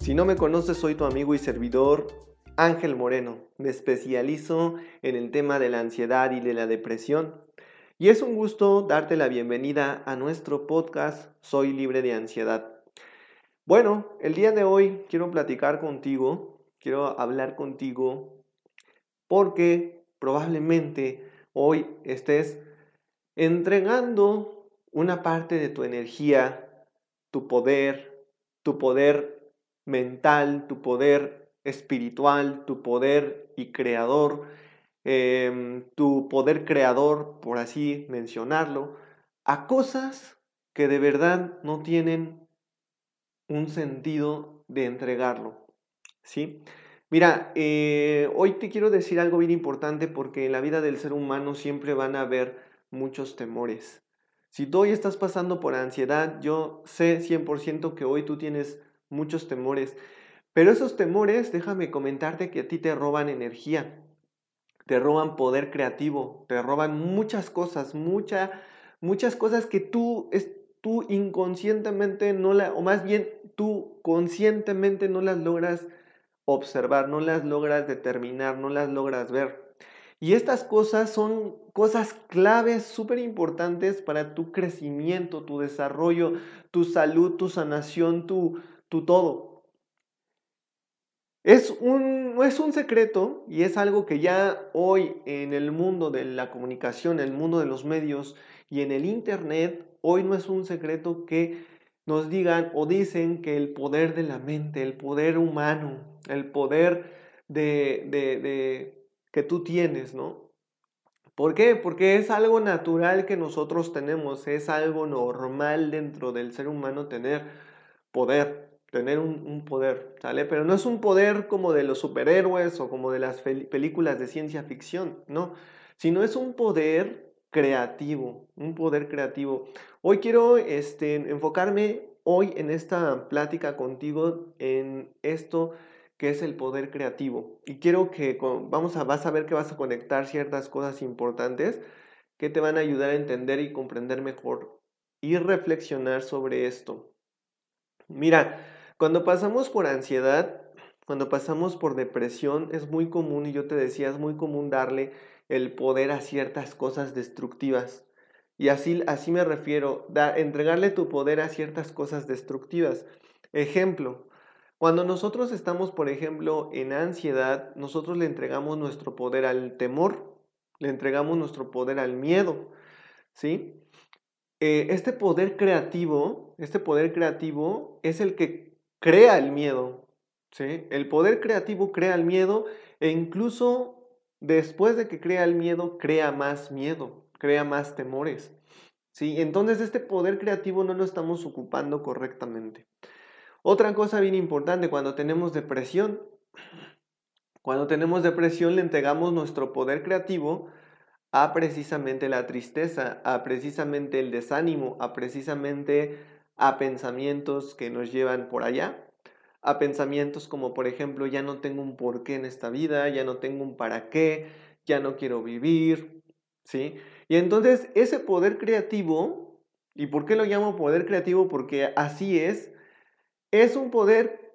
Si no me conoces, soy tu amigo y servidor Ángel Moreno. Me especializo en el tema de la ansiedad y de la depresión. Y es un gusto darte la bienvenida a nuestro podcast Soy libre de ansiedad. Bueno, el día de hoy quiero platicar contigo, quiero hablar contigo porque probablemente hoy estés entregando una parte de tu energía, tu poder, tu poder mental, tu poder espiritual, tu poder y creador, em, tu poder creador, por así mencionarlo, a cosas que de verdad no tienen un sentido de entregarlo. ¿Sí? Mira, eh, hoy te quiero decir algo bien importante porque en la vida del ser humano siempre van a haber muchos temores. Si tú hoy estás pasando por ansiedad, yo sé 100% que hoy tú tienes muchos temores. Pero esos temores, déjame comentarte que a ti te roban energía, te roban poder creativo, te roban muchas cosas, mucha, muchas cosas que tú, es, tú inconscientemente no la, o más bien tú conscientemente no las logras observar, no las logras determinar, no las logras ver. Y estas cosas son cosas claves, súper importantes para tu crecimiento, tu desarrollo, tu salud, tu sanación, tu, tu todo. Es un, es un secreto y es algo que ya hoy en el mundo de la comunicación, en el mundo de los medios y en el Internet, hoy no es un secreto que nos digan o dicen que el poder de la mente, el poder humano, el poder de, de, de que tú tienes, ¿no? ¿Por qué? Porque es algo natural que nosotros tenemos, es algo normal dentro del ser humano tener poder tener un, poder, ¿sale? Pero no es un poder como de los superhéroes o como de las películas de ciencia ficción, no, sino es un poder creativo, un poder creativo. Hoy quiero este, enfocarme hoy en esta plática contigo en esto que es el poder creativo. Y quiero que vamos a, vas a ver que vas a conectar ciertas cosas importantes que te van a ayudar a entender y comprender mejor y reflexionar sobre esto. Mira, cuando pasamos por ansiedad, cuando pasamos por depresión, es muy común, y yo te decía, es muy común darle el poder a ciertas cosas destructivas. Y así, así me refiero, entregarle tu poder a ciertas cosas destructivas. Ejemplo, cuando nosotros estamos, por ejemplo, en ansiedad, nosotros le entregamos nuestro poder al temor, le entregamos nuestro poder al miedo, ¿sí? Eh, este poder creativo, este poder creativo es el que crea el miedo. ¿sí? El poder creativo crea el miedo e incluso después de que crea el miedo, crea más miedo, crea más temores. ¿sí? Entonces este poder creativo no lo estamos ocupando correctamente. Otra cosa bien importante, cuando tenemos depresión, cuando tenemos depresión le entregamos nuestro poder creativo a precisamente la tristeza, a precisamente el desánimo, a precisamente a pensamientos que nos llevan por allá, a pensamientos como por ejemplo ya no tengo un porqué en esta vida, ya no tengo un para qué, ya no quiero vivir, ¿sí? Y entonces ese poder creativo, ¿y por qué lo llamo poder creativo? Porque así es, es un poder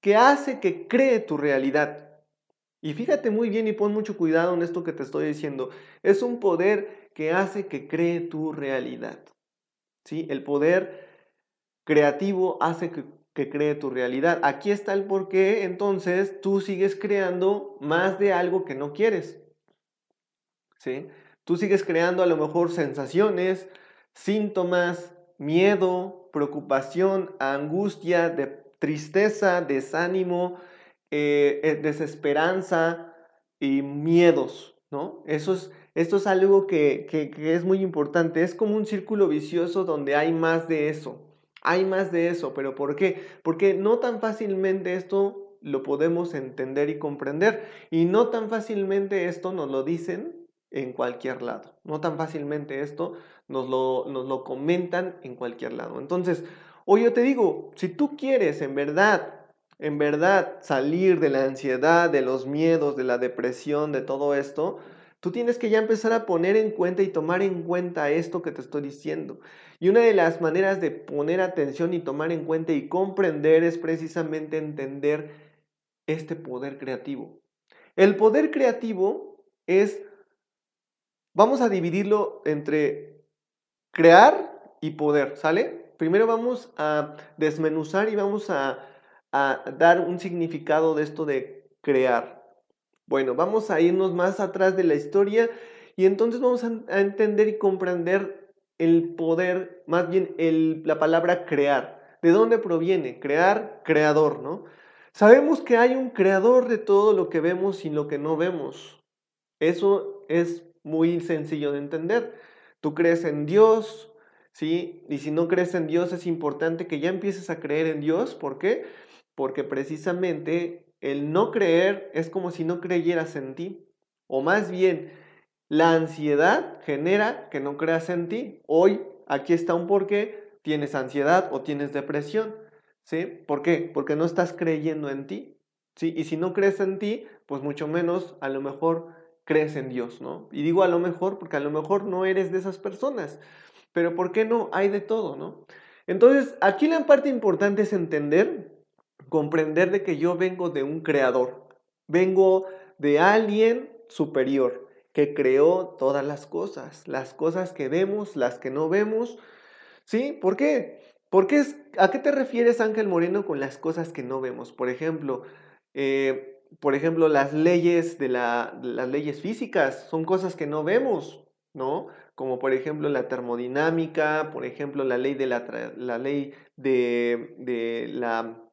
que hace que cree tu realidad. Y fíjate muy bien y pon mucho cuidado en esto que te estoy diciendo. Es un poder que hace que cree tu realidad. ¿Sí? El poder creativo hace que, cree tu realidad. Aquí está el por qué, entonces tú sigues creando más de algo que no quieres. ¿Sí? Tú sigues creando a lo mejor sensaciones, síntomas, miedo, preocupación, angustia, de tristeza, desánimo, eh, eh, desesperanza y miedos, ¿no? Eso es, esto es algo que, que es muy importante. Es como un círculo vicioso donde hay más de eso. Hay más de eso, pero ¿por qué? Porque no tan fácilmente esto lo podemos entender y comprender. Y no tan fácilmente esto nos lo dicen en cualquier lado. No tan fácilmente esto nos lo, nos lo comentan en cualquier lado. Entonces, hoy yo te digo, si tú quieres en verdad en verdad salir de la ansiedad, de los miedos, de la depresión, de todo esto, tú tienes que ya empezar a poner en cuenta y tomar en cuenta esto que te estoy diciendo. Y una de las maneras de poner atención y tomar en cuenta y comprender es precisamente entender este poder creativo. El poder creativo es, vamos a dividirlo entre crear y poder, ¿sale? Primero vamos a desmenuzar y vamos a a dar un significado de esto de crear. Bueno, vamos a irnos más atrás de la historia y entonces vamos a, entender y comprender el poder, más bien la palabra crear. ¿De dónde proviene? Crear, creador, ¿no? Sabemos que hay un creador de todo lo que vemos y lo que no vemos. Eso es muy sencillo de entender. Tú crees en Dios, ¿sí? Y si no crees en Dios es importante que ya empieces a creer en Dios. ¿Por qué? porque precisamente el no creer es como si no creyeras en ti. O más bien, la ansiedad genera que no creas en ti. Hoy, aquí está un porqué, tienes ansiedad o tienes depresión. ¿Sí? ¿Por qué? Porque no estás creyendo en ti. ¿Sí? Y si no crees en ti, pues mucho menos a lo mejor crees en Dios, ¿no? Y digo a lo mejor porque a lo mejor no eres de esas personas. Pero ¿por qué no? Hay de todo, ¿no? Entonces, aquí la parte importante es entender comprender de que yo vengo de un creador, vengo de alguien superior que creó todas las cosas, las cosas que vemos, las que no vemos. ¿Sí? ¿Por qué? Porque es, ¿A qué te refieres, Ángel Moreno, con las cosas que no vemos? Por ejemplo, eh, por ejemplo, las leyes de la, las leyes físicas son cosas que no vemos, ¿no? Como por ejemplo la termodinámica, por ejemplo la ley de la, la ley de, de la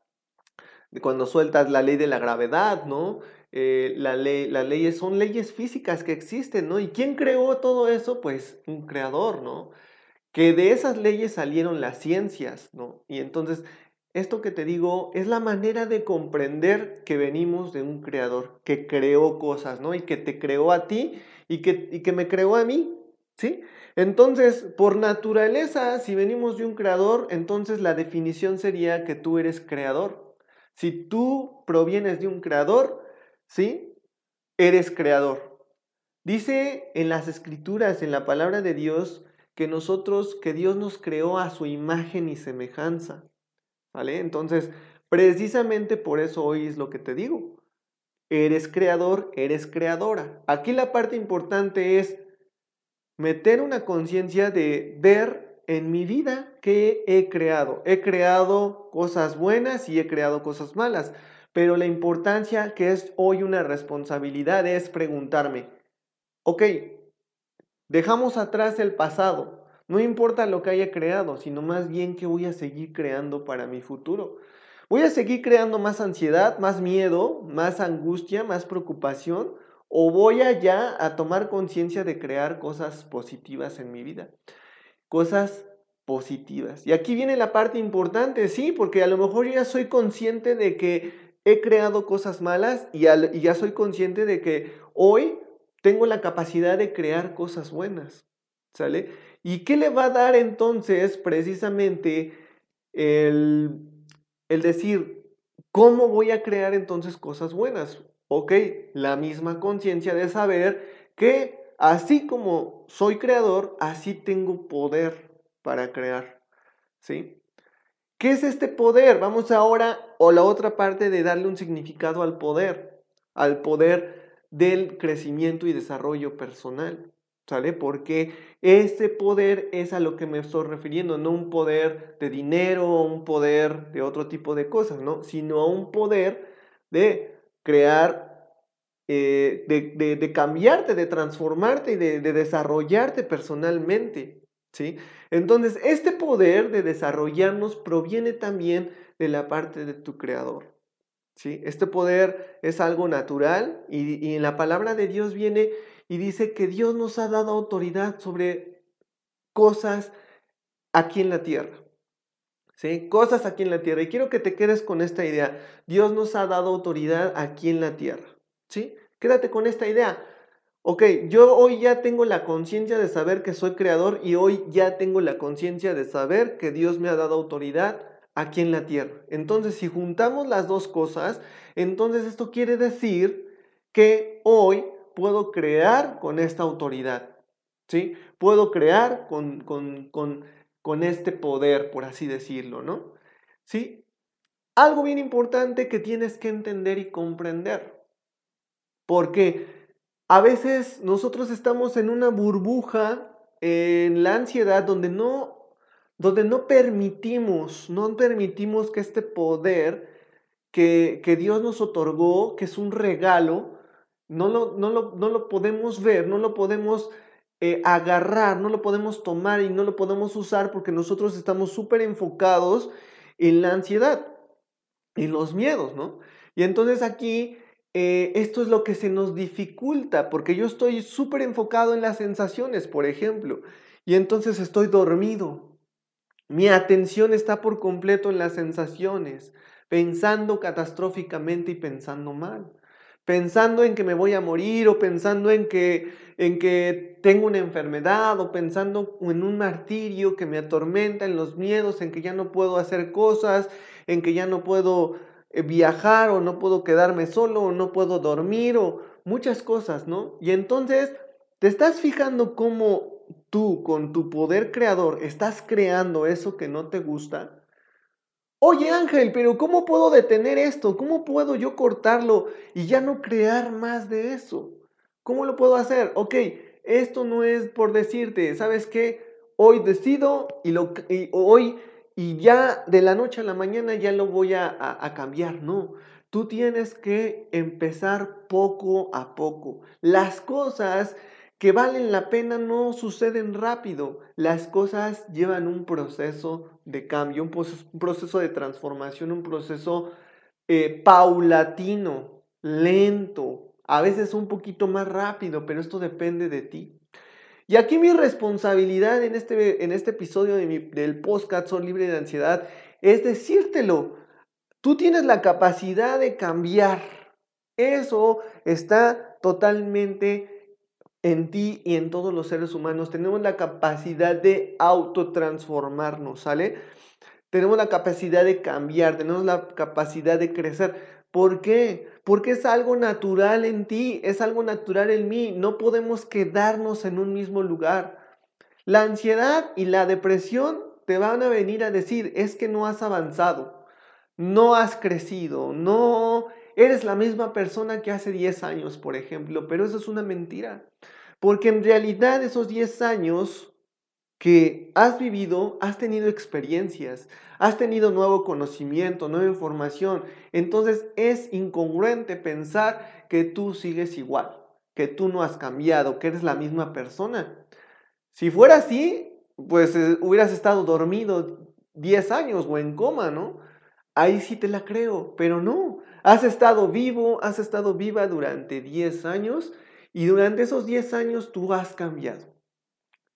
cuando sueltas la ley de la gravedad, ¿no? Eh, la ley, las leyes son leyes físicas que existen, ¿no? ¿Y quién creó todo eso? Pues un creador, ¿no? Que de esas leyes salieron las ciencias, ¿no? Y entonces, esto que te digo es la manera de comprender que venimos de un creador que creó cosas, ¿no? Y que te creó a ti y que, y que me creó a mí, ¿sí? Entonces, por naturaleza, si venimos de un creador, entonces la definición sería que tú eres creador. Si tú provienes de un creador, ¿sí? Eres creador. Dice en las escrituras, en la palabra de Dios, que nosotros, que Dios nos creó a su imagen y semejanza. ¿Vale? Entonces, precisamente por eso hoy es lo que te digo. Eres creador, eres creadora. Aquí la parte importante es meter una conciencia de ver en mi vida que he creado. He creado cosas buenas y he creado cosas malas. Pero la importancia que es hoy una responsabilidad es preguntarme, ok, dejamos atrás el pasado. No importa lo que haya creado, sino más bien que voy a seguir creando para mi futuro. ¿Voy a seguir creando más ansiedad, más miedo, más angustia, más preocupación? ¿O voy a ya a tomar conciencia de crear cosas positivas en mi vida? Cosas positivas. Y aquí viene la parte importante, sí, porque a lo mejor ya soy consciente de que he creado cosas malas y, ya soy consciente de que hoy tengo la capacidad de crear cosas buenas, ¿sale? ¿Y qué le va a dar entonces precisamente el, el decir, ¿cómo voy a crear entonces cosas buenas? Ok, la misma conciencia de saber que Así como soy creador, así tengo poder para crear. ¿Sí? ¿Qué es este poder? Vamos ahora o la otra parte de darle un significado al poder, al poder del crecimiento y desarrollo personal. ¿Sale? Porque ese poder es a lo que me estoy refiriendo, no un poder de dinero, un poder de otro tipo de cosas, ¿no? Sino a un poder de crear eh, de, cambiarte, de transformarte y de, desarrollarte personalmente. ¿sí? Entonces, este poder de desarrollarnos proviene también de la parte de tu creador. ¿sí? Este poder es algo natural y, y en la palabra de Dios viene y dice que Dios nos ha dado autoridad sobre cosas aquí en la tierra. ¿sí? Cosas aquí en la tierra. Y quiero que te quedes con esta idea. Dios nos ha dado autoridad aquí en la tierra, ¿sí? Quédate con esta idea. Ok, yo hoy ya tengo la conciencia de saber que soy creador y hoy ya tengo la conciencia de saber que Dios me ha dado autoridad aquí en la tierra. Entonces, si juntamos las dos cosas, entonces esto quiere decir que hoy puedo crear con esta autoridad, ¿sí? Puedo crear con, con, con, con este poder, por así decirlo, ¿no? ¿Sí? Algo bien importante que tienes que entender y comprender. Porque a veces nosotros estamos en una burbuja, en la ansiedad, donde no, donde no permitimos, no permitimos que este poder que, que Dios nos otorgó, que es un regalo, no lo, no lo, no lo podemos ver, no lo podemos eh, agarrar, no lo podemos tomar y no lo podemos usar porque nosotros estamos súper enfocados en la ansiedad, en los miedos, ¿no? Y entonces aquí eh, esto es lo que se nos dificulta, porque yo estoy súper enfocado en las sensaciones, por ejemplo, y entonces estoy dormido. Mi atención está por completo en las sensaciones, pensando catastróficamente y pensando mal, pensando en que me voy a morir o pensando en que, en que tengo una enfermedad o pensando en un martirio que me atormenta, en los miedos, en que ya no puedo hacer cosas, en que ya no puedo viajar o no puedo quedarme solo o no puedo dormir o muchas cosas, ¿no? Y entonces te estás fijando cómo tú con tu poder creador estás creando eso que no te gusta. Oye Ángel, pero ¿cómo puedo detener esto? ¿Cómo puedo yo cortarlo y ya no crear más de eso? ¿Cómo lo puedo hacer? Ok, esto no es por decirte, ¿sabes qué? Hoy decido y, lo, y hoy y ya de la noche a la mañana ya lo voy a, cambiar. No, tú tienes que empezar poco a poco. Las cosas que valen la pena no suceden rápido. Las cosas llevan un proceso de cambio, un proceso, de transformación, un proceso eh, paulatino, lento, a veces un poquito más rápido, pero esto depende de ti. Y aquí mi responsabilidad en este, en este episodio del podcast Soy Libre de Ansiedad es decírtelo. Tú tienes la capacidad de cambiar. Eso está totalmente en ti y en todos los seres humanos. Tenemos la capacidad de autotransformarnos, ¿sale? Tenemos la capacidad de cambiar, tenemos la capacidad de crecer. ¿Por qué? Porque es algo natural en ti, es algo natural en mí. No podemos quedarnos en un mismo lugar. La ansiedad y la depresión te van a venir a decir, es que no has avanzado, no has crecido, no eres la misma persona que hace 10 años, por ejemplo, pero eso es una mentira. Porque en realidad esos 10 años que has vivido, has tenido experiencias, has tenido nuevo conocimiento, nueva información. Entonces es incongruente pensar que tú sigues igual, que tú no has cambiado, que eres la misma persona. Si fuera así, pues eh, hubieras estado dormido 10 años o en coma, ¿no? Ahí sí te la creo, pero no. Has estado vivo, has estado viva durante 10 años y durante esos 10 años tú has cambiado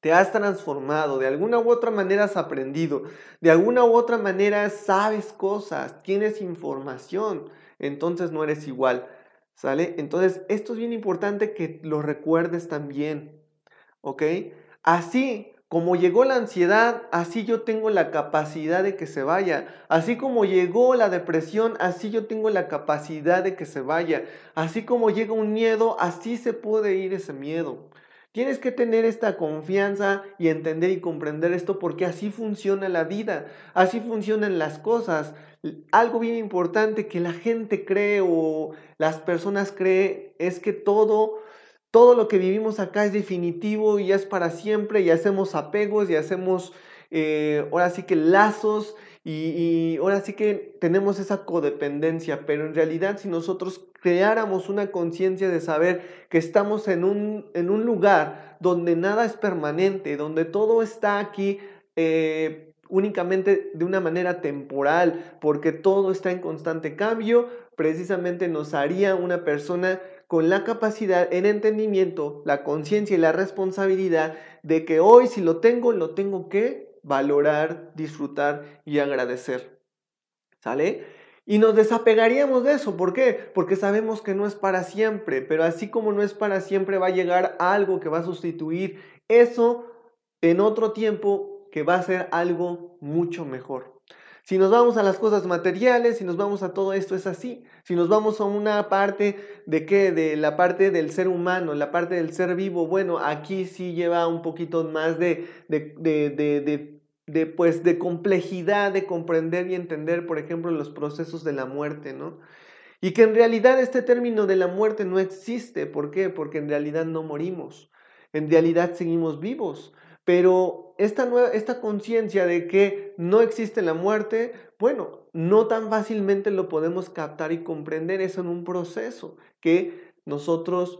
te has transformado, de alguna u otra manera has aprendido, de alguna u otra manera sabes cosas, tienes información, entonces no eres igual, ¿sale? Entonces, esto es bien importante que lo recuerdes también, ¿ok? Así como llegó la ansiedad, así yo tengo la capacidad de que se vaya. Así como llegó la depresión, así yo tengo la capacidad de que se vaya. Así como llega un miedo, así se puede ir ese miedo. Tienes que tener esta confianza y entender y comprender esto porque así funciona la vida, así funcionan las cosas. Algo bien importante que la gente cree o las personas creen es que todo, todo lo que vivimos acá es definitivo y es para siempre y hacemos apegos y hacemos eh, ahora sí que lazos y, ahora sí que tenemos esa codependencia, pero en realidad si nosotros creáramos una conciencia de saber que estamos en un, en un lugar donde nada es permanente, donde todo está aquí eh, únicamente de una manera temporal, porque todo está en constante cambio, precisamente nos haría una persona con la capacidad, el entendimiento, la conciencia y la responsabilidad de que hoy si lo tengo, lo tengo que valorar, disfrutar y agradecer. ¿Sale? Y nos desapegaríamos de eso. ¿Por qué? Porque sabemos que no es para siempre, pero así como no es para siempre, va a llegar algo que va a sustituir eso en otro tiempo que va a ser algo mucho mejor. Si nos vamos a las cosas materiales, si nos vamos a todo esto, es así. Si nos vamos a una parte de qué, de la parte del ser humano, la parte del ser vivo, bueno, aquí sí lleva un poquito más de, de, de, de, pues, de complejidad de comprender y entender, por ejemplo, los procesos de la muerte, ¿no? Y que en realidad este término de la muerte no existe. ¿Por qué? Porque en realidad no morimos. En realidad seguimos vivos. Pero esta, esta conciencia de que no existe la muerte, bueno, no tan fácilmente lo podemos captar y comprender. Es en un proceso que nosotros,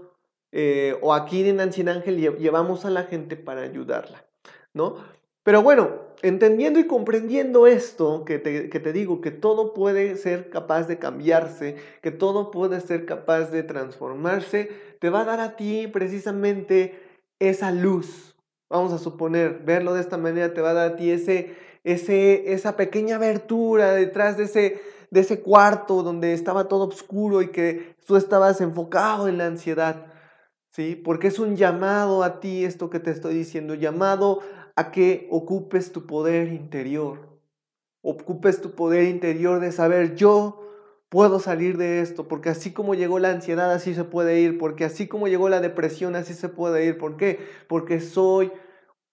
eh, o aquí en Ancien Ángel, llevamos a la gente para ayudarla, ¿no? Pero bueno, entendiendo y comprendiendo esto, que te, que te, digo, que todo puede ser capaz de cambiarse, que todo puede ser capaz de transformarse, te va a dar a ti precisamente esa luz, vamos a suponer, verlo de esta manera te va a dar a ti ese, ese, esa pequeña abertura detrás de ese, de ese cuarto donde estaba todo oscuro y que tú estabas enfocado en la ansiedad. ¿Sí? Porque es un llamado a ti esto que te estoy diciendo, llamado a que ocupes tu poder interior. Ocupes tu poder interior de saber yo puedo salir de esto, porque así como llegó la ansiedad, así se puede ir, porque así como llegó la depresión, así se puede ir. ¿Por qué? Porque soy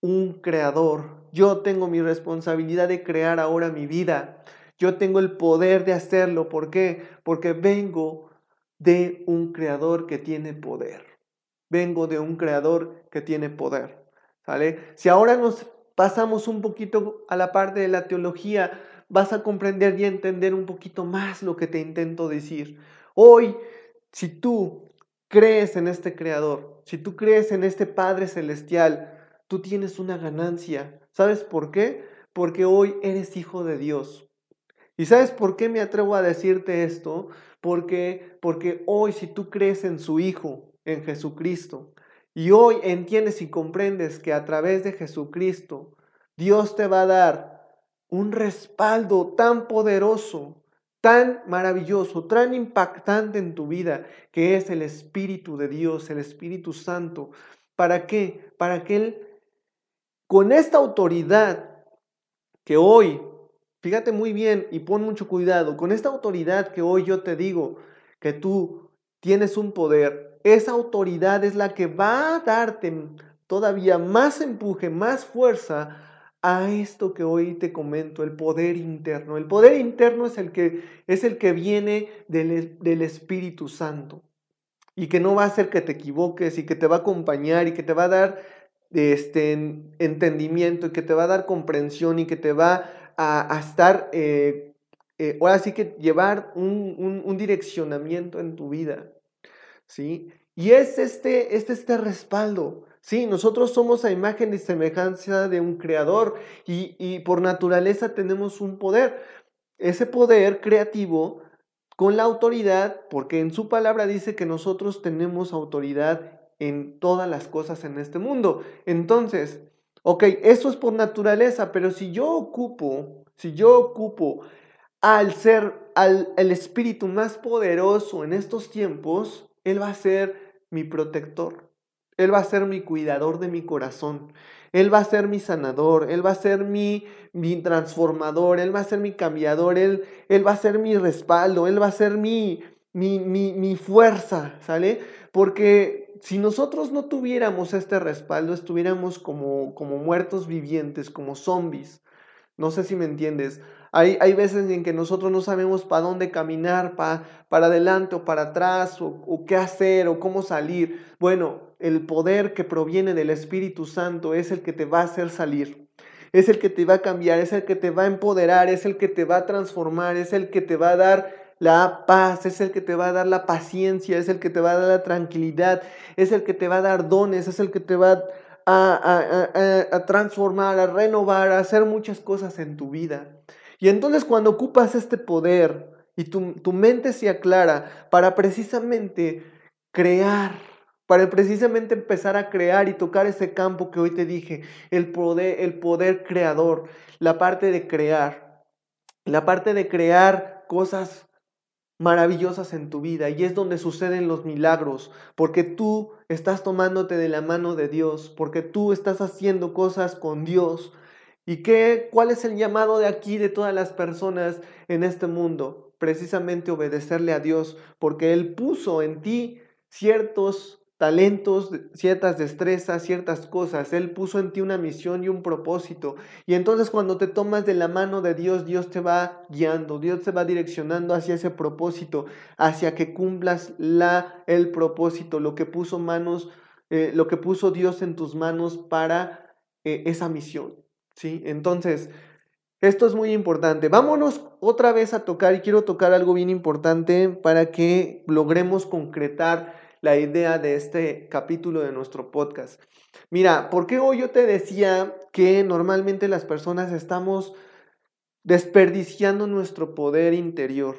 un creador. Yo tengo mi responsabilidad de crear ahora mi vida. Yo tengo el poder de hacerlo. ¿Por qué? Porque vengo de un creador que tiene poder. Vengo de un creador que tiene poder. Si ahora nos pasamos un poquito a la parte de la teología, vas a comprender y entender un poquito más lo que te intento decir. Hoy, si tú crees en este Creador, si tú crees en este Padre Celestial, tú tienes una ganancia. ¿Sabes por qué? Porque hoy eres hijo de Dios. ¿Y sabes por qué me atrevo a decirte esto? Porque, porque hoy si tú crees en su Hijo, en Jesucristo, y hoy entiendes y comprendes que a través de Jesucristo, Dios te va a dar un respaldo tan poderoso, tan maravilloso, tan impactante en tu vida, que es el Espíritu de Dios, el Espíritu Santo. ¿Para qué? Para que Él, con esta autoridad que hoy, fíjate muy bien y pon mucho cuidado, con esta autoridad que hoy yo te digo que tú tienes un poder, esa autoridad es la que va a darte todavía más empuje, más fuerza a esto que hoy te comento, el poder interno. El poder interno es el que, es el que viene del, del Espíritu Santo y que no va a hacer que te equivoques y que te va a acompañar y que te va a dar este, entendimiento y que te va a dar comprensión y que te va a, estar, eh, eh, ahora sí que llevar un, un, un, direccionamiento en tu vida. ¿Sí? Y es este, este, este respaldo. Sí, nosotros somos a imagen y semejanza de un creador y, por naturaleza tenemos un poder. Ese poder creativo con la autoridad, porque en su palabra dice que nosotros tenemos autoridad en todas las cosas en este mundo. Entonces, ok, eso es por naturaleza, pero si yo ocupo, si yo ocupo al ser, al el espíritu más poderoso en estos tiempos, Él va a ser mi protector. Él va a ser mi cuidador de mi corazón. Él va a ser mi sanador, Él va a ser mi, mi transformador, Él va a ser mi cambiador, Él, él va a ser mi respaldo, Él va a ser mi, mi, mi, fuerza, ¿sale? Porque si nosotros no tuviéramos este respaldo, estuviéramos como, como muertos vivientes, como zombies. No sé si me entiendes. Hay, hay veces en que nosotros no sabemos para dónde caminar, para adelante o para atrás, o, o qué hacer, o cómo salir. Bueno, el poder que proviene del Espíritu Santo es el que te va a hacer salir. Es el que te va a cambiar, es el que te va a empoderar, es el que te va a transformar, es el que te va a dar la paz, es el que te va a dar la paciencia, es el que te va a dar la tranquilidad, es el que te va a dar dones, es el que te va a, a, transformar, a renovar, a hacer muchas cosas en tu vida. Y entonces cuando ocupas este poder y tu, tu mente se aclara para precisamente crear para precisamente empezar a crear y tocar ese campo que hoy te dije, el poder, el poder creador, la parte de crear, la parte de crear cosas maravillosas en tu vida y es donde suceden los milagros, porque tú estás tomándote de la mano de Dios, porque tú estás haciendo cosas con Dios. ¿Y qué cuál es el llamado de aquí de todas las personas en este mundo? Precisamente obedecerle a Dios, porque él puso en ti ciertos talentos, ciertas destrezas, ciertas cosas. Él puso en ti una misión y un propósito. Y entonces cuando te tomas de la mano de Dios, Dios te va guiando, Dios te va direccionando hacia ese propósito, hacia que cumplas la, el propósito, lo que puso manos, eh, lo que puso Dios en tus manos para eh, esa misión. ¿Sí? Entonces, esto es muy importante. Vámonos otra vez a tocar y quiero tocar algo bien importante para que logremos concretar la idea de este capítulo de nuestro podcast. Mira, ¿por qué hoy yo te decía que normalmente las personas estamos desperdiciando nuestro poder interior?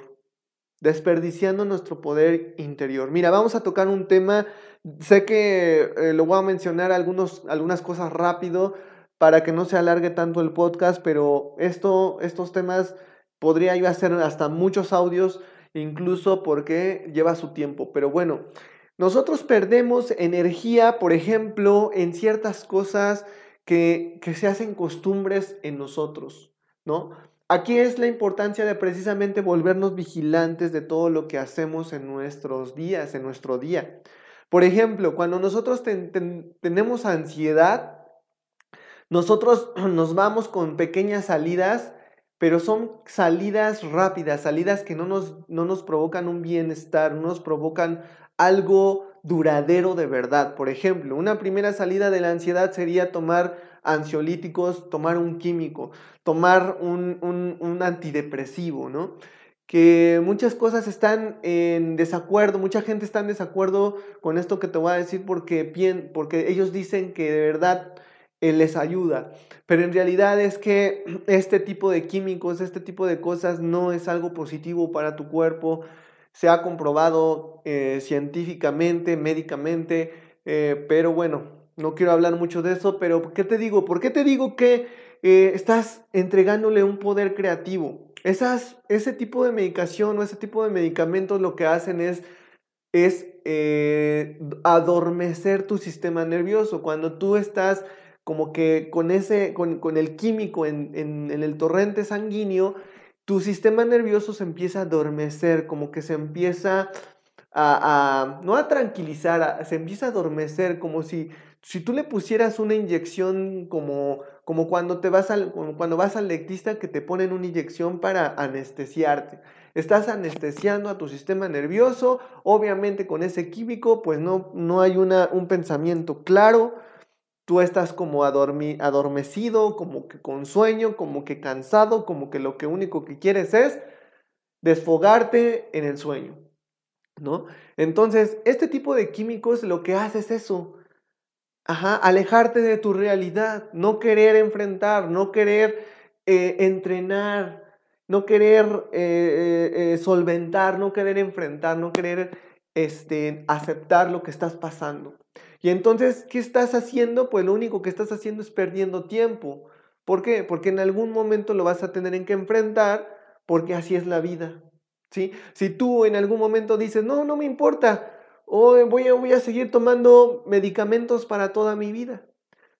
Desperdiciando nuestro poder interior. Mira, vamos a tocar un tema, sé que eh, lo voy a mencionar algunos, algunas cosas rápido para que no se alargue tanto el podcast, pero esto, estos temas podría yo hacer hasta muchos audios, incluso porque lleva su tiempo. Pero bueno, nosotros perdemos energía, por ejemplo, en ciertas cosas que, se hacen costumbres en nosotros, ¿no? Aquí es la importancia de precisamente volvernos vigilantes de todo lo que hacemos en nuestros días, en nuestro día. Por ejemplo, cuando nosotros tenemos ansiedad, nosotros nos vamos con pequeñas salidas, pero son salidas rápidas, salidas que no nos, no nos provocan un bienestar, no nos provocan algo duradero de verdad. Por ejemplo, una primera salida de la ansiedad sería tomar ansiolíticos, tomar un químico, tomar un, antidepresivo, ¿no? que muchas cosas están en desacuerdo, mucha gente está en desacuerdo con esto que te voy a decir porque, porque ellos dicen que de verdad les ayuda, pero en realidad es que este tipo de químicos, este tipo de cosas no es algo positivo para tu cuerpo, se ha comprobado eh, científicamente, médicamente, eh, pero bueno, no quiero hablar mucho de eso, pero ¿qué te digo? ¿Por qué te digo que eh, estás entregándole un poder creativo? Esas, ese tipo de medicación o ese tipo de medicamentos lo que hacen es, es adormecer tu sistema nervioso. Cuando tú estás como que con, ese, con, con el químico en, en, el torrente sanguíneo, tu sistema nervioso se empieza a adormecer, como que se empieza a, no a tranquilizar, se empieza a adormecer, como si, si tú le pusieras una inyección como, como cuando, te vas al, cuando vas al que te ponen una inyección para anestesiarte. Estás anestesiando a tu sistema nervioso, obviamente con ese químico, pues no, no hay una, un pensamiento claro, tú estás como adormecido, como que con sueño, como que cansado, como que lo que único que quieres es desfogarte en el sueño, ¿no? Entonces, este tipo de químicos lo que hace es eso, ajá, alejarte de tu realidad, no querer enfrentar, no querer eh, entrenar, no querer eh, eh, solventar, no querer enfrentar, no querer este, aceptar lo que estás pasando. Y entonces, ¿qué estás haciendo? Pues lo único que estás haciendo es perdiendo tiempo. ¿Por qué? Porque en algún momento lo vas a tener en que enfrentar, porque así es la vida. ¿sí? Si tú en algún momento dices, no, no me importa, o voy a, voy a seguir tomando medicamentos para toda mi vida.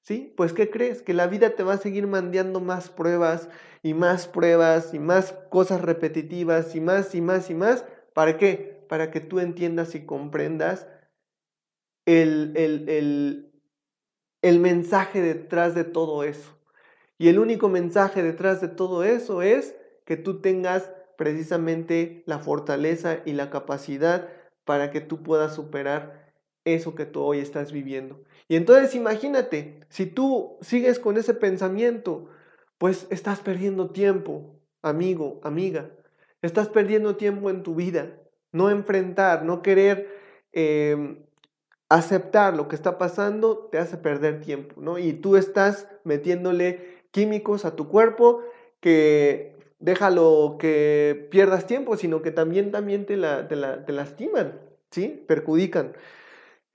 ¿Sí? Pues ¿qué crees? Que la vida te va a seguir mandando más pruebas y más pruebas y más cosas repetitivas y más y más y más. ¿Para qué? Para que tú entiendas y comprendas el, el, mensaje detrás de todo eso. Y el único mensaje detrás de todo eso es que tú tengas precisamente la fortaleza y la capacidad para que tú puedas superar eso que tú hoy estás viviendo. Y entonces imagínate, si tú sigues con ese pensamiento, pues estás perdiendo tiempo, amigo, amiga. Estás perdiendo tiempo en tu vida. No enfrentar, no querer em, aceptar lo que está pasando te hace perder tiempo, ¿no? Y tú estás metiéndole químicos a tu cuerpo que déjalo que pierdas tiempo, sino que también, también te, te, lastiman, ¿sí? Perjudican.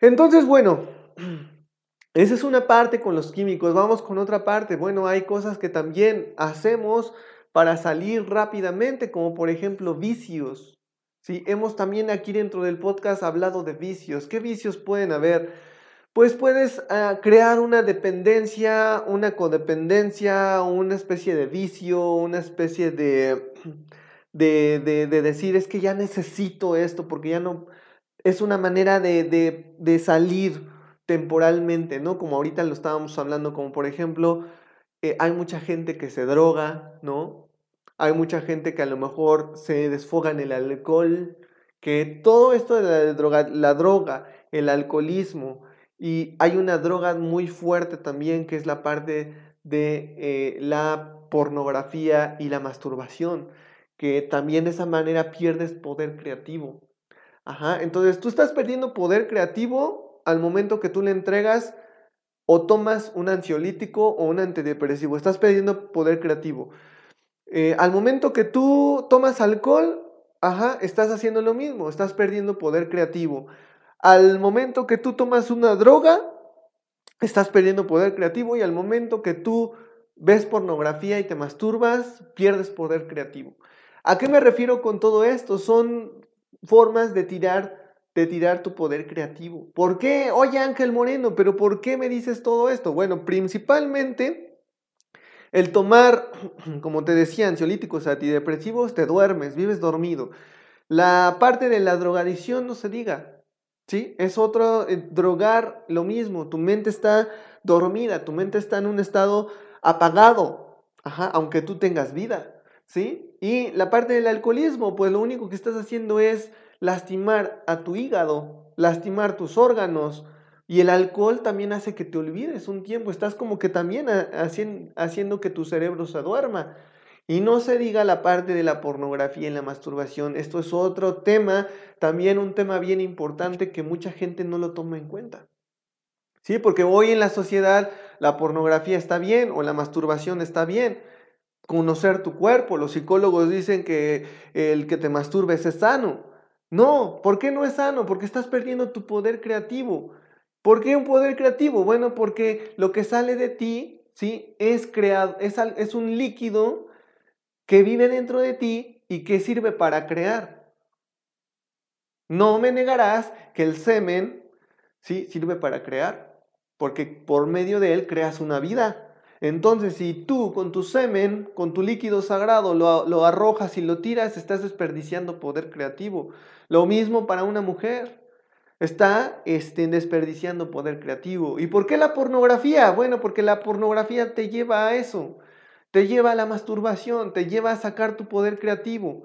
Entonces, bueno, esa es una parte con los químicos. Vamos con otra parte. Bueno, hay cosas que también hacemos para salir rápidamente, como por ejemplo vicios. ¿Sí? Hemos también aquí dentro del podcast hablado de vicios. ¿Qué vicios pueden haber? Pues puedes ah, crear una dependencia, una codependencia, una especie de vicio, una especie de, de, de, decir es que ya necesito esto porque ya no... Es una manera de, de salir temporalmente, ¿no? Como ahorita lo estábamos hablando, como por ejemplo, eh, hay mucha gente que se droga, ¿no? Hay mucha gente que a lo mejor se desfoga en el alcohol, que todo esto de la droga, la droga, el alcoholismo, y hay una droga muy fuerte también que es la parte de eh, la pornografía y la masturbación, que también de esa manera pierdes poder creativo. Ajá, entonces tú estás perdiendo poder creativo al momento que tú le entregas o tomas un ansiolítico o un antidepresivo. Estás perdiendo poder creativo. Eh, al momento que tú tomas alcohol, ajá, estás haciendo lo mismo, estás perdiendo poder creativo. Al momento que tú tomas una droga, estás perdiendo poder creativo y al momento que tú ves pornografía y te masturbas, pierdes poder creativo. ¿A qué me refiero con todo esto? Son formas de tirar de tirar tu poder creativo. ¿Por qué? Oye Ángel Moreno, pero ¿por qué me dices todo esto? Bueno, principalmente el tomar, como te decía, ansiolíticos antidepresivos, te duermes, vives dormido. La parte de la drogadicción no se diga, ¿sí? Es otro, eh, drogar lo mismo, tu mente está dormida, tu mente está en un estado apagado, aunque tú tengas vida, ¿sí? Y la parte del alcoholismo, pues lo único que estás haciendo es lastimar a tu hígado, lastimar tus órganos. Y el alcohol también hace que te olvides un tiempo. Estás como que también haciendo que tu cerebro se duerma. Y no se diga la parte de la pornografía y la masturbación. Esto es otro tema, también un tema bien importante que mucha gente no lo toma en cuenta. Sí, porque hoy en la sociedad la pornografía está bien o la masturbación está bien. Conocer tu cuerpo, los psicólogos dicen que el que te masturbes es sano. No, ¿por qué no es sano? Porque estás perdiendo tu poder creativo. ¿Por qué un poder creativo? Bueno, porque lo que sale de ti, ¿sí? Es creado, es, un líquido que vive dentro de ti y que sirve para crear. No me negarás que el semen, ¿sí? Sirve para crear, porque por medio de él creas una vida. Entonces, si tú con tu semen, con tu líquido sagrado, lo, arrojas y lo tiras, estás desperdiciando poder creativo. Lo mismo para una mujer. Está este, desperdiciando poder creativo. ¿Y por qué la pornografía? Bueno, porque la pornografía te lleva a eso. Te lleva a la masturbación, te lleva a sacar tu poder creativo.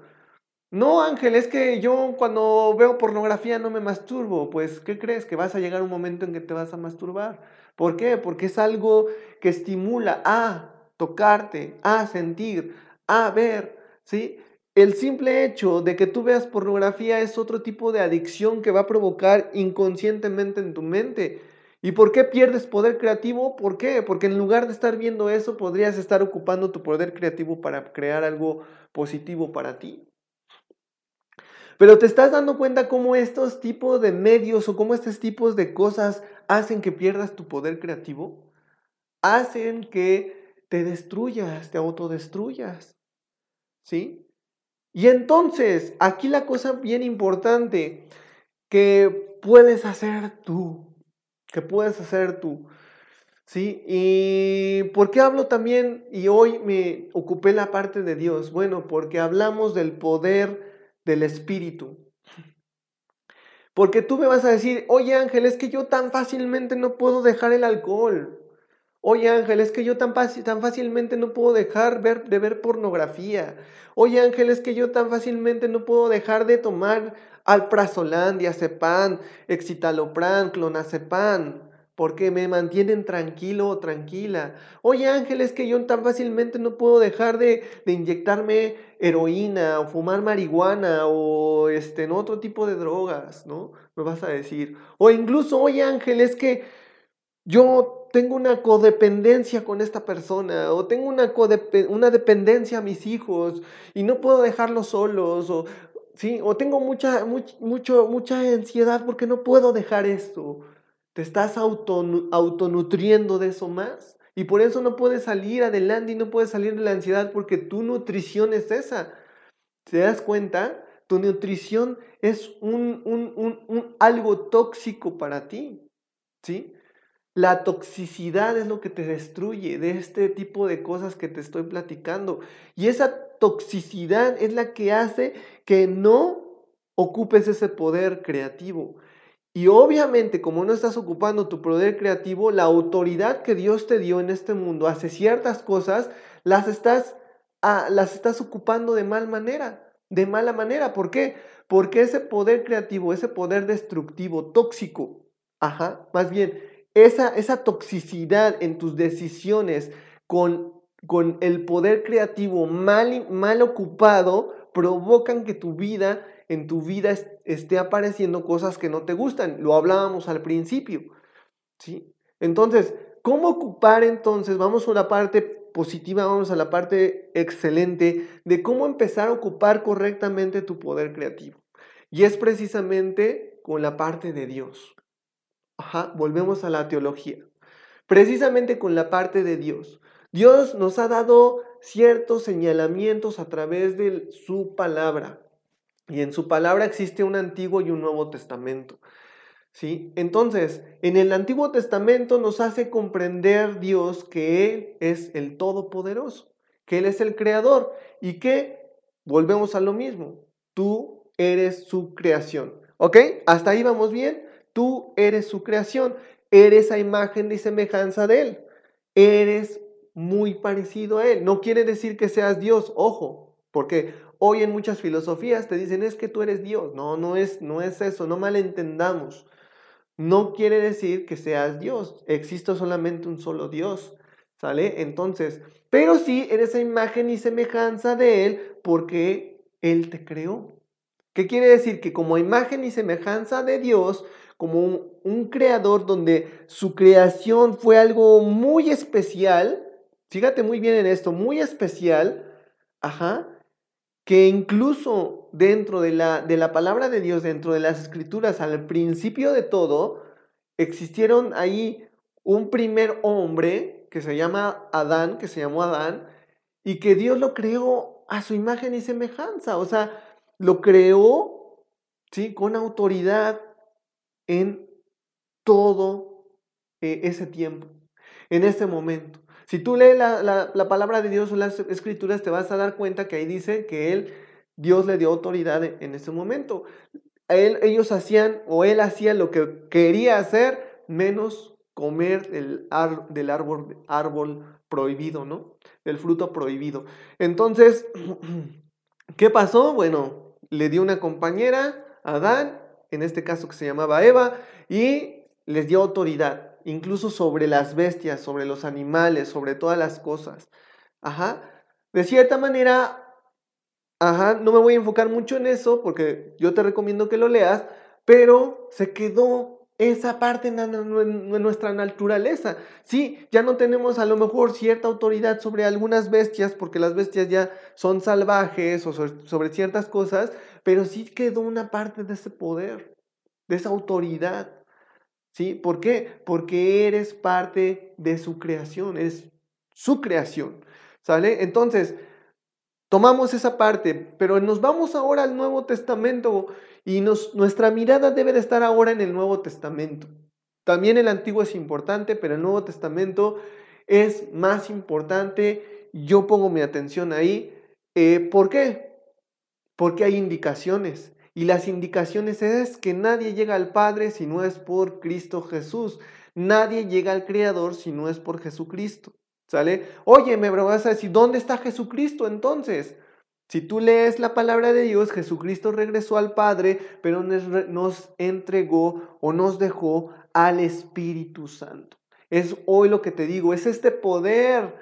No, Ángel, es que yo cuando veo pornografía no me masturbo. Pues, ¿qué crees? Que vas a llegar un momento en que te vas a masturbar. ¿Por qué? Porque es algo que estimula a tocarte, a sentir, a ver, ¿sí? El simple hecho de que tú veas pornografía es otro tipo de adicción que va a provocar inconscientemente en tu mente. ¿Y por qué pierdes poder creativo? ¿Por qué? Porque en lugar de estar viendo eso, podrías estar ocupando tu poder creativo para crear algo positivo para ti. Pero te estás dando cuenta cómo estos tipos de medios o cómo estos tipos de cosas hacen que pierdas tu poder creativo. Hacen que te destruyas, te autodestruyas. ¿Sí? Y entonces, aquí la cosa bien importante que puedes hacer tú, que puedes hacer tú. ¿Sí? ¿Y por qué hablo también y hoy me ocupé la parte de Dios? Bueno, porque hablamos del poder del Espíritu. Porque tú me vas a decir, oye Ángel, es que yo tan fácilmente no puedo dejar el alcohol. Oye Ángel, es que yo tan, tan fácilmente no puedo dejar de ver pornografía. Oye Ángel, es que yo tan fácilmente no puedo dejar de tomar alprazolam, diazepam, excitalopram, clonazepam porque me mantienen tranquilo o tranquila. Oye Ángel, es que yo tan fácilmente no puedo dejar de, inyectarme heroína o fumar marihuana o este, otro tipo de drogas, ¿no? Me vas a decir. O incluso, oye Ángel, es que yo tengo una codependencia con esta persona o tengo una, una dependencia a mis hijos y no puedo dejarlos solos o ¿sí? O tengo mucha, mucho, mucha ansiedad porque no puedo dejar esto. Te estás auto, autonutriendo de eso más. Y por eso no puedes salir adelante y no puedes salir de la ansiedad porque tu nutrición es esa. ¿Te das cuenta? Tu nutrición es un, un, algo tóxico para ti. ¿Sí? La toxicidad es lo que te destruye de este tipo de cosas que te estoy platicando. Y esa toxicidad es la que hace que no ocupes ese poder creativo. Y obviamente, como no estás ocupando tu poder creativo, la autoridad que Dios te dio en este mundo hace ciertas cosas, las estás, ah, las estás ocupando de mal manera. De mala manera. ¿Por qué? Porque ese poder creativo, ese poder destructivo, tóxico, ajá, más bien, esa, toxicidad en tus decisiones con, con el poder creativo mal, mal ocupado provocan que tu vida, en tu vida esté apareciendo cosas que no te gustan. Lo hablábamos al principio. ¿sí? Entonces, ¿cómo ocupar entonces? Vamos a la parte positiva, vamos a la parte excelente de cómo empezar a ocupar correctamente tu poder creativo. Y es precisamente con la parte de Dios. Volvemos a la teología. Precisamente con la parte de Dios. Dios nos ha dado ciertos señalamientos a través de su palabra. Y en su palabra existe un Antiguo y un Nuevo Testamento. ¿Sí? Entonces, en el Antiguo Testamento nos hace comprender Dios que Él es el Todopoderoso, que Él es el Creador y que, volvemos a lo mismo, tú eres su creación. ¿Ok? ¿Hasta ahí vamos bien? Tú eres su creación, eres a imagen y semejanza de Él, eres muy parecido a Él. No quiere decir que seas Dios, ojo, porque hoy en muchas filosofías te dicen es que tú eres Dios. No, no es, no es eso, no malentendamos. No quiere decir que seas Dios, existe solamente un solo Dios, ¿sale? Entonces, pero sí eres a imagen y semejanza de Él porque Él te creó. ¿Qué quiere decir? Que como imagen y semejanza de Dios, como un, creador donde su creación fue algo muy especial, fíjate muy bien en esto, muy especial, ajá, que incluso dentro de la, de la palabra de Dios, dentro de las escrituras, al principio de todo, existieron ahí un primer hombre que se llama Adán, que se llamó Adán, y que Dios lo creó a su imagen y semejanza, o sea, lo creó, ¿sí? Con autoridad, en todo eh, ese tiempo, en ese momento. Si tú lees la, palabra de Dios o las escrituras, te vas a dar cuenta que ahí dice que él, Dios le dio autoridad en ese momento. él, ellos hacían o él hacía lo que quería hacer, menos comer del, del árbol, árbol prohibido, ¿no? Del fruto prohibido. Entonces, ¿qué pasó? Bueno, le dio una compañera, Adán, en este caso que se llamaba Eva, y les dio autoridad, incluso sobre las bestias, sobre los animales, sobre todas las cosas. Ajá. De cierta manera, ajá, no me voy a enfocar mucho en eso porque yo te recomiendo que lo leas, pero se quedó esa parte en nuestra naturaleza. Sí, ya no tenemos a lo mejor cierta autoridad sobre algunas bestias, porque las bestias ya son salvajes o sobre ciertas cosas, pero sí quedó una parte de ese poder, de esa autoridad. ¿Sí? ¿Por qué? Porque eres parte de su creación, es su creación. ¿Sale? Entonces, tomamos esa parte, pero nos vamos ahora al Nuevo Testamento y nos, nuestra mirada debe de estar ahora en el Nuevo Testamento. También el Antiguo es importante, pero el Nuevo Testamento es más importante. Yo pongo mi atención ahí. Eh, ¿Por qué? porque hay indicaciones. Y las indicaciones es que nadie llega al Padre si no es por Cristo Jesús. Nadie llega al Creador si no es por Jesucristo. Oye, me vas a decir, ¿dónde está Jesucristo entonces? Si tú lees la palabra de Dios, Jesucristo regresó al Padre, pero nos entregó o nos dejó al Espíritu Santo. Es hoy lo que te digo, es este poder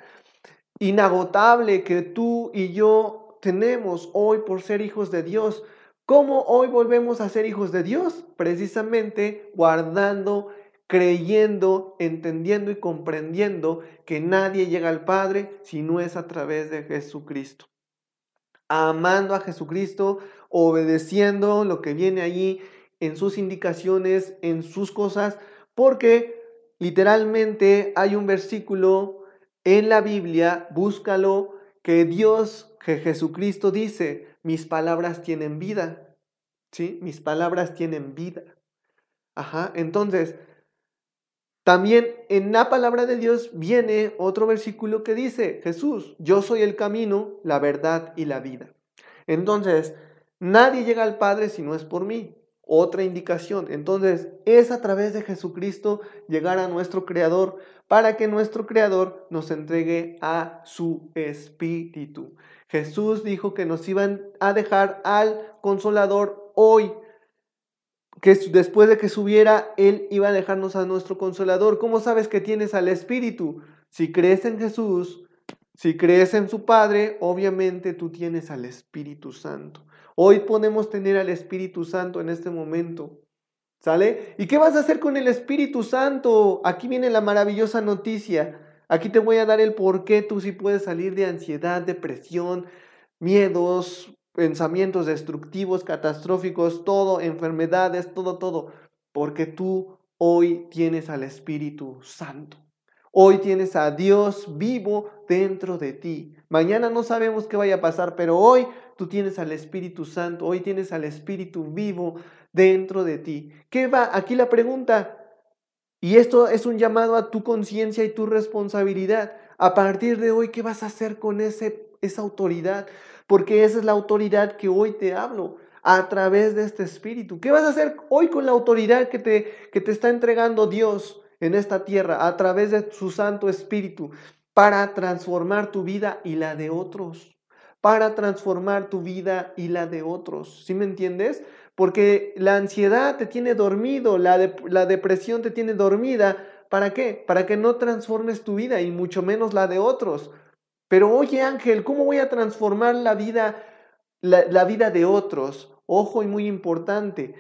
inagotable que tú y yo tenemos hoy por ser hijos de Dios. ¿Cómo hoy volvemos a ser hijos de Dios? Precisamente guardando, creyendo, entendiendo y comprendiendo que nadie llega al Padre si no es a través de Jesucristo. amando a Jesucristo, obedeciendo lo que viene allí en sus indicaciones, en sus cosas, porque literalmente hay un versículo en la Biblia, búscalo, que Dios, que Jesucristo dice, mis palabras tienen vida. ¿Sí? Mis palabras tienen vida. Ajá, entonces, también en la palabra de Dios viene otro versículo que dice, Jesús, yo soy el camino, la verdad y la vida. Entonces, nadie llega al Padre si no es por mí. Otra indicación. Entonces, es a través de Jesucristo llegar a nuestro Creador para que nuestro Creador nos entregue a su Espíritu. Jesús dijo que nos iban a dejar al Consolador hoy que después de que subiera, Él iba a dejarnos a nuestro consolador. ¿Cómo sabes que tienes al Espíritu? Si crees en Jesús, si crees en su Padre, obviamente tú tienes al Espíritu Santo. Hoy podemos tener al Espíritu Santo en este momento. ¿Sale? ¿Y qué vas a hacer con el Espíritu Santo? Aquí viene la maravillosa noticia. Aquí te voy a dar el por qué tú sí puedes salir de ansiedad, depresión, miedos, pensamientos destructivos, catastróficos, todo, enfermedades, todo, todo, porque tú hoy tienes al Espíritu Santo. Hoy tienes a Dios vivo dentro de ti. Mañana no sabemos qué vaya a pasar, pero hoy tú tienes al Espíritu Santo, hoy tienes al Espíritu vivo dentro de ti. ¿Qué va? Aquí la pregunta, y esto es un llamado a tu conciencia y tu responsabilidad. A partir de hoy, ¿qué vas a hacer con ese, esa autoridad? Porque esa es la autoridad que hoy te hablo a través de este espíritu. ¿Qué vas a hacer hoy con la autoridad que te, que te está entregando Dios en esta tierra a través de su Santo Espíritu para transformar tu vida y la de otros? Para transformar tu vida y la de otros. ¿Sí me entiendes? Porque la ansiedad te tiene dormido, la, la depresión te tiene dormida. ¿Para qué? Para que no transformes tu vida y mucho menos la de otros. Pero oye Ángel, ¿cómo voy a transformar la vida, la, vida de otros? Ojo y muy importante,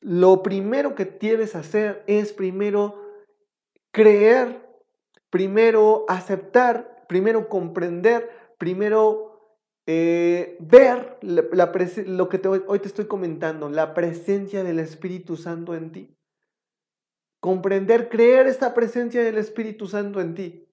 lo primero que debes hacer es primero creer, primero aceptar, primero comprender, primero eh, ver lo que hoy te estoy comentando, la presencia del Espíritu Santo en ti. Comprender, creer esta presencia del Espíritu Santo en ti.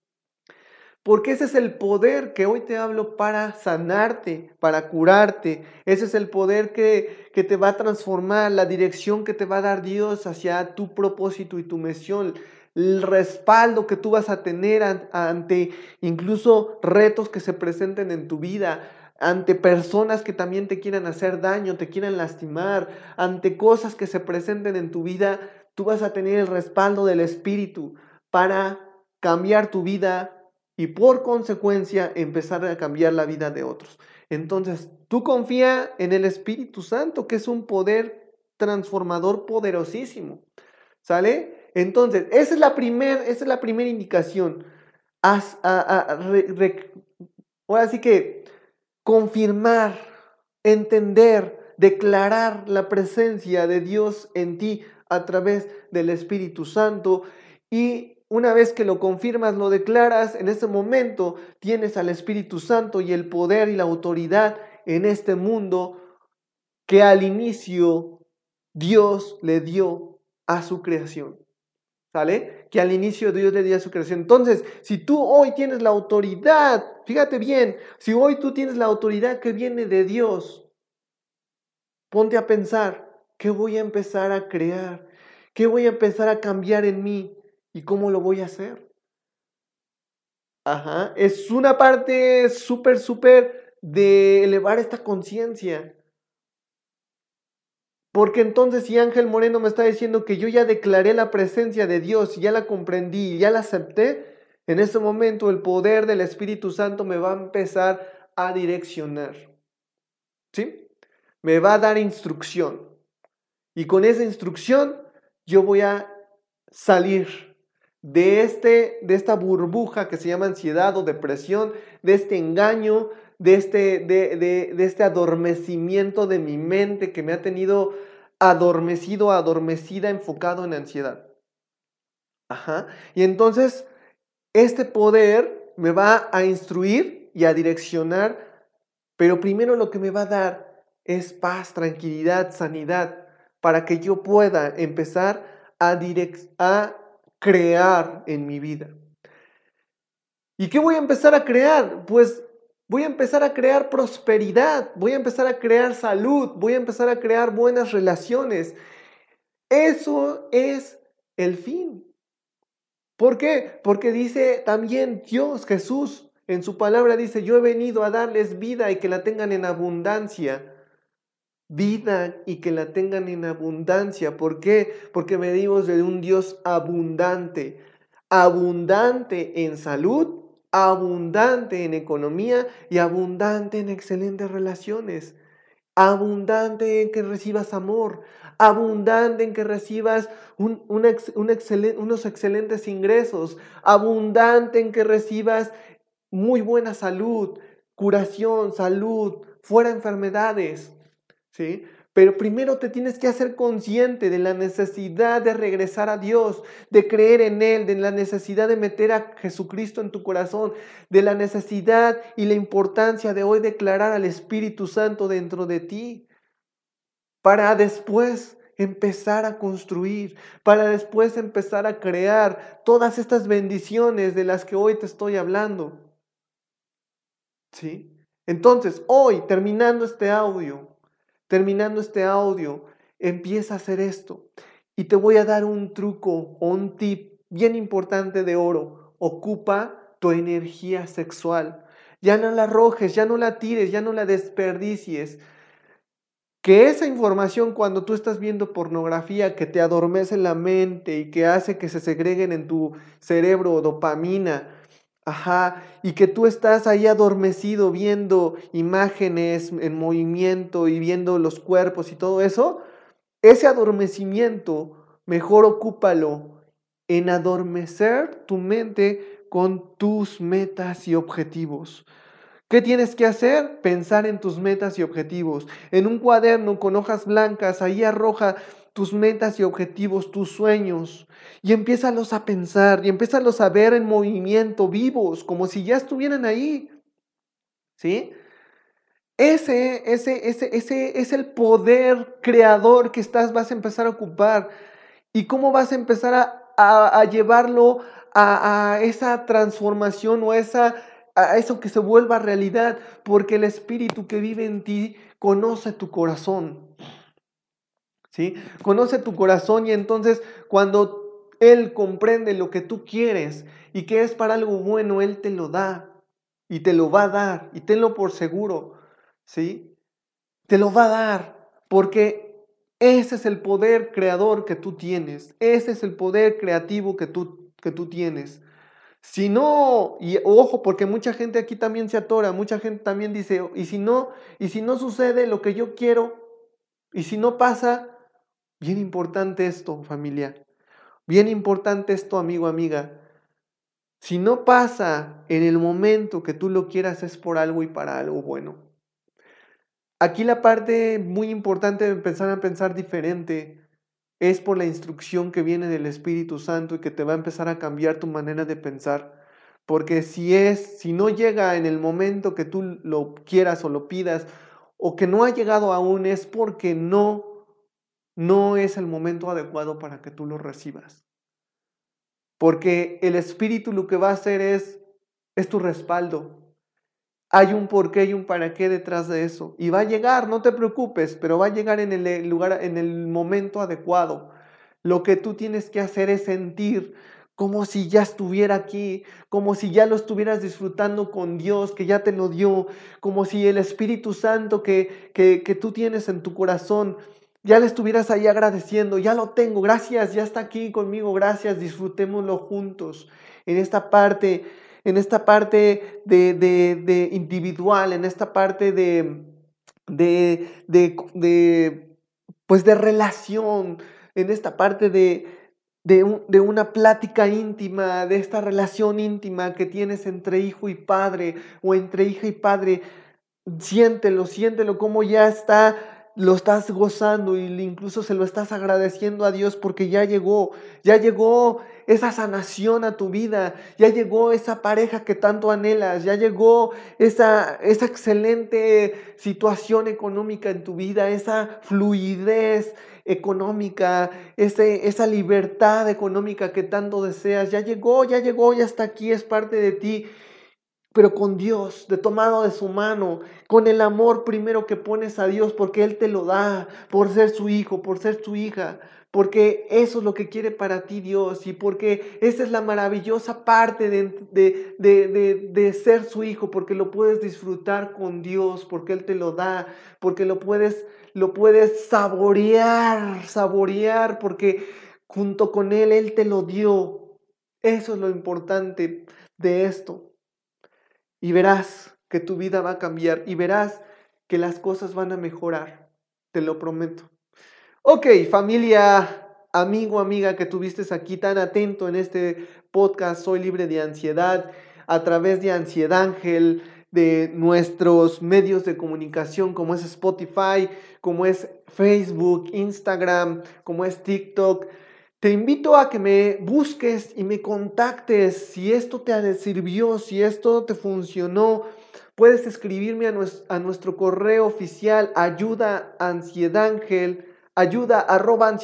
Porque ese es el poder que hoy te hablo para sanarte, para curarte. Ese es el poder que, que te va a transformar, la dirección que te va a dar Dios hacia tu propósito y tu misión el respaldo que tú vas a tener ante incluso retos que se presenten en tu vida, ante personas que también te quieran hacer daño, te quieran lastimar, ante cosas que se presenten en tu vida, tú vas a tener el respaldo del Espíritu para cambiar tu vida, y por consecuencia empezar a cambiar la vida de otros. Entonces, tú confía en el Espíritu Santo, que es un poder transformador poderosísimo. ¿Sale? Entonces, esa es la primera es la primera indicación. ahora sí que confirmar, entender, declarar la presencia de Dios en ti a través del Espíritu Santo y una vez que lo confirmas, lo declaras, en ese momento tienes al Espíritu Santo y el poder y la autoridad en este mundo que al inicio Dios le dio a su creación. ¿Sale? Que al inicio Dios le dio a su creación. Entonces, si tú hoy tienes la autoridad, fíjate bien, si hoy tú tienes la autoridad que viene de Dios, ponte a pensar, ¿qué voy a empezar a crear? ¿Qué voy a empezar a cambiar en mí? ¿Y cómo lo voy a hacer? Ajá, es una parte súper, súper de elevar esta conciencia. Porque entonces si Ángel Moreno me está diciendo que yo ya declaré la presencia de Dios, ya la comprendí, ya la acepté, en ese momento el poder del Espíritu Santo me va a empezar a direccionar. ¿Sí? Me va a dar instrucción. Y con esa instrucción yo voy a salir de, este, de esta burbuja que se llama ansiedad o depresión, de este engaño, de este, de, de, este adormecimiento de mi mente que me ha tenido adormecido, adormecida, enfocado en ansiedad. Ajá. Y entonces, este poder me va a instruir y a direccionar Pero primero lo que me va a dar es paz, tranquilidad, sanidad, para que yo pueda empezar a, a crear en mi vida. ¿Y qué voy a empezar a crear? Pues voy a empezar a crear prosperidad, voy a empezar a crear salud, voy a empezar a crear buenas relaciones. Eso es el fin. ¿Por qué? Porque dice también Dios, Jesús, en su palabra dice, yo he venido a darles vida y que la tengan en abundancia. Vida y que la tengan en abundancia. ¿Por qué? Porque venimos de un Dios abundante. Abundante en salud, abundante en economía y abundante en excelentes relaciones, abundante en que recibas amor, abundante en que recibas un, unos excelentes ingresos, abundante en que recibas muy buena salud, curación, salud, fuera enfermedades, Pero primero te tienes que hacer consciente de la necesidad de regresar a Dios, de creer en Él, de la necesidad de meter a Jesucristo en tu corazón, de la necesidad y la importancia de hoy declarar al Espíritu Santo dentro de ti, para después empezar a construir, para después empezar a crear todas estas bendiciones de las que hoy te estoy hablando. ¿Sí? Entonces, hoy, terminando este audio, terminando este audio, empieza a hacer esto. Y te voy a dar un truco o un tip bien importante de oro. Ocupa tu energía sexual. Ya no la arrojes, ya no la tires, ya no la desperdicies. Que esa información cuando tú estás viendo pornografía que te adormece la mente y que hace que se segreguen en tu cerebro dopamina, Ajá, y que tú estás ahí adormecido viendo imágenes en movimiento y viendo los cuerpos y todo eso, ese adormecimiento, mejor ocúpalo en adormecer tu mente con tus metas y objetivos. ¿Qué tienes que hacer? Pensar en tus metas y objetivos. En un cuaderno con hojas blancas, ahí arroja tus metas y objetivos, tus sueños, y empiézalos a pensar y empiézalos a ver en movimiento, vivos, como si ya estuvieran ahí. ¿Sí? Ese, ese, ese, ese es el poder creador que estás, vas a empezar a ocupar. ¿Y cómo vas a empezar a, llevarlo a, a, esa transformación o esa, a eso que se vuelva realidad? Porque el Espíritu que vive en ti conoce tu corazón. ¿Sí? Conoce tu corazón y entonces cuando Él comprende lo que tú quieres y que es para algo bueno, Él te lo da y te lo va a dar y tenlo por seguro, ¿sí? Te lo va a dar porque ese es el poder creador que tú tienes, ese es el poder creativo que tú, que tú tienes. Si no, y ojo, porque mucha gente aquí también se atora, mucha gente también dice, y si no, y si no sucede lo que yo quiero, y si no pasa, Bien importante esto, familia. Bien importante esto, amigo, amiga. Si no pasa en el momento que tú lo quieras, es por algo y para algo bueno. Aquí la parte muy importante de empezar a pensar diferente es por la instrucción que viene del Espíritu Santo y que te va a empezar a cambiar tu manera de pensar. Porque si es, si no llega en el momento que tú lo quieras o lo pidas, o que no ha llegado aún, es porque no no es el momento adecuado para que tú lo recibas. Porque el Espíritu lo que va a hacer es, es tu respaldo. Hay un porqué y un para qué detrás de eso. Y va a llegar, no te preocupes, pero va a llegar en el lugar, en el momento adecuado. Lo que tú tienes que hacer es sentir como si ya estuviera aquí, como si ya lo estuvieras disfrutando con Dios, que ya te lo dio, como si el Espíritu Santo que, que, que tú tienes en tu corazón ya le estuvieras ahí agradeciendo, ya lo tengo, gracias, ya está aquí conmigo, gracias, disfrutémoslo juntos en esta parte, en esta parte de, de, individual, en esta parte de, de, de, pues de relación, en esta parte de, de, de, una plática íntima, de esta relación íntima que tienes entre hijo y padre o entre hija y padre. Siéntelo, siéntelo como ya está lo estás gozando y incluso se lo estás agradeciendo a Dios porque ya llegó, ya llegó esa sanación a tu vida, ya llegó esa pareja que tanto anhelas, ya llegó esa, esa excelente situación económica en tu vida, esa fluidez económica, ese, esa libertad económica que tanto deseas, ya llegó, ya llegó, ya está aquí, es parte de ti pero con Dios, de tomado de su mano, con el amor primero que pones a Dios, porque Él te lo da, por ser su hijo, por ser su hija, porque eso es lo que quiere para ti Dios y porque esa es la maravillosa parte de, de, de, de, ser su hijo, porque lo puedes disfrutar con Dios, porque Él te lo da, porque lo puedes, lo puedes saborear, saborear, porque junto con Él Él te lo dio. Eso es lo importante de esto y verás que tu vida va a cambiar y verás que las cosas van a mejorar, te lo prometo. Ok, familia, amigo, amiga que tuviste aquí tan atento en este podcast, Soy libre de ansiedad, a través de Ansiedad Ángel, de nuestros medios de comunicación como es Spotify, como es Facebook, Instagram, como es TikTok. Te invito a que me busques y me contactes si esto te sirvió, si esto te funcionó. Puedes escribirme a nuestro, correo oficial ayuda ansiedangel, ayuda arroba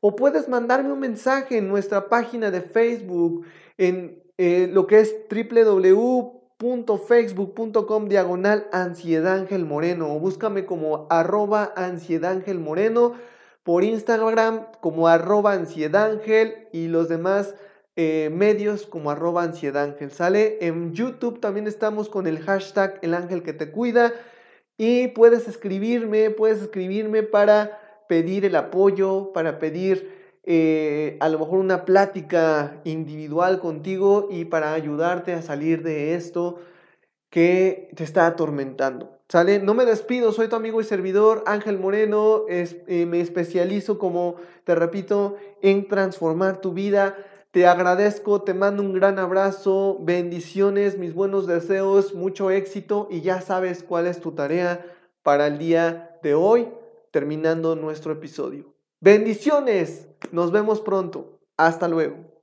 o puedes mandarme un mensaje en nuestra página de Facebook en eh, lo que es www.facebook.com diagonal ansiedangel moreno o búscame como arroba ansiedangel moreno por Instagram como arroba ansiedangel y los demás eh, medios como arroba ansiedangel. Sale en YouTube también estamos con el hashtag el ángel que te cuida y puedes escribirme, puedes escribirme para pedir el apoyo, para pedir eh, a lo mejor una plática individual contigo y para ayudarte a salir de esto que te está atormentando. ¿Sale? No me despido, soy tu amigo y servidor Ángel Moreno, es, eh, me especializo, como te repito, en transformar tu vida. Te agradezco, te mando un gran abrazo, bendiciones, mis buenos deseos, mucho éxito y ya sabes cuál es tu tarea para el día de hoy, terminando nuestro episodio. Bendiciones, nos vemos pronto, hasta luego.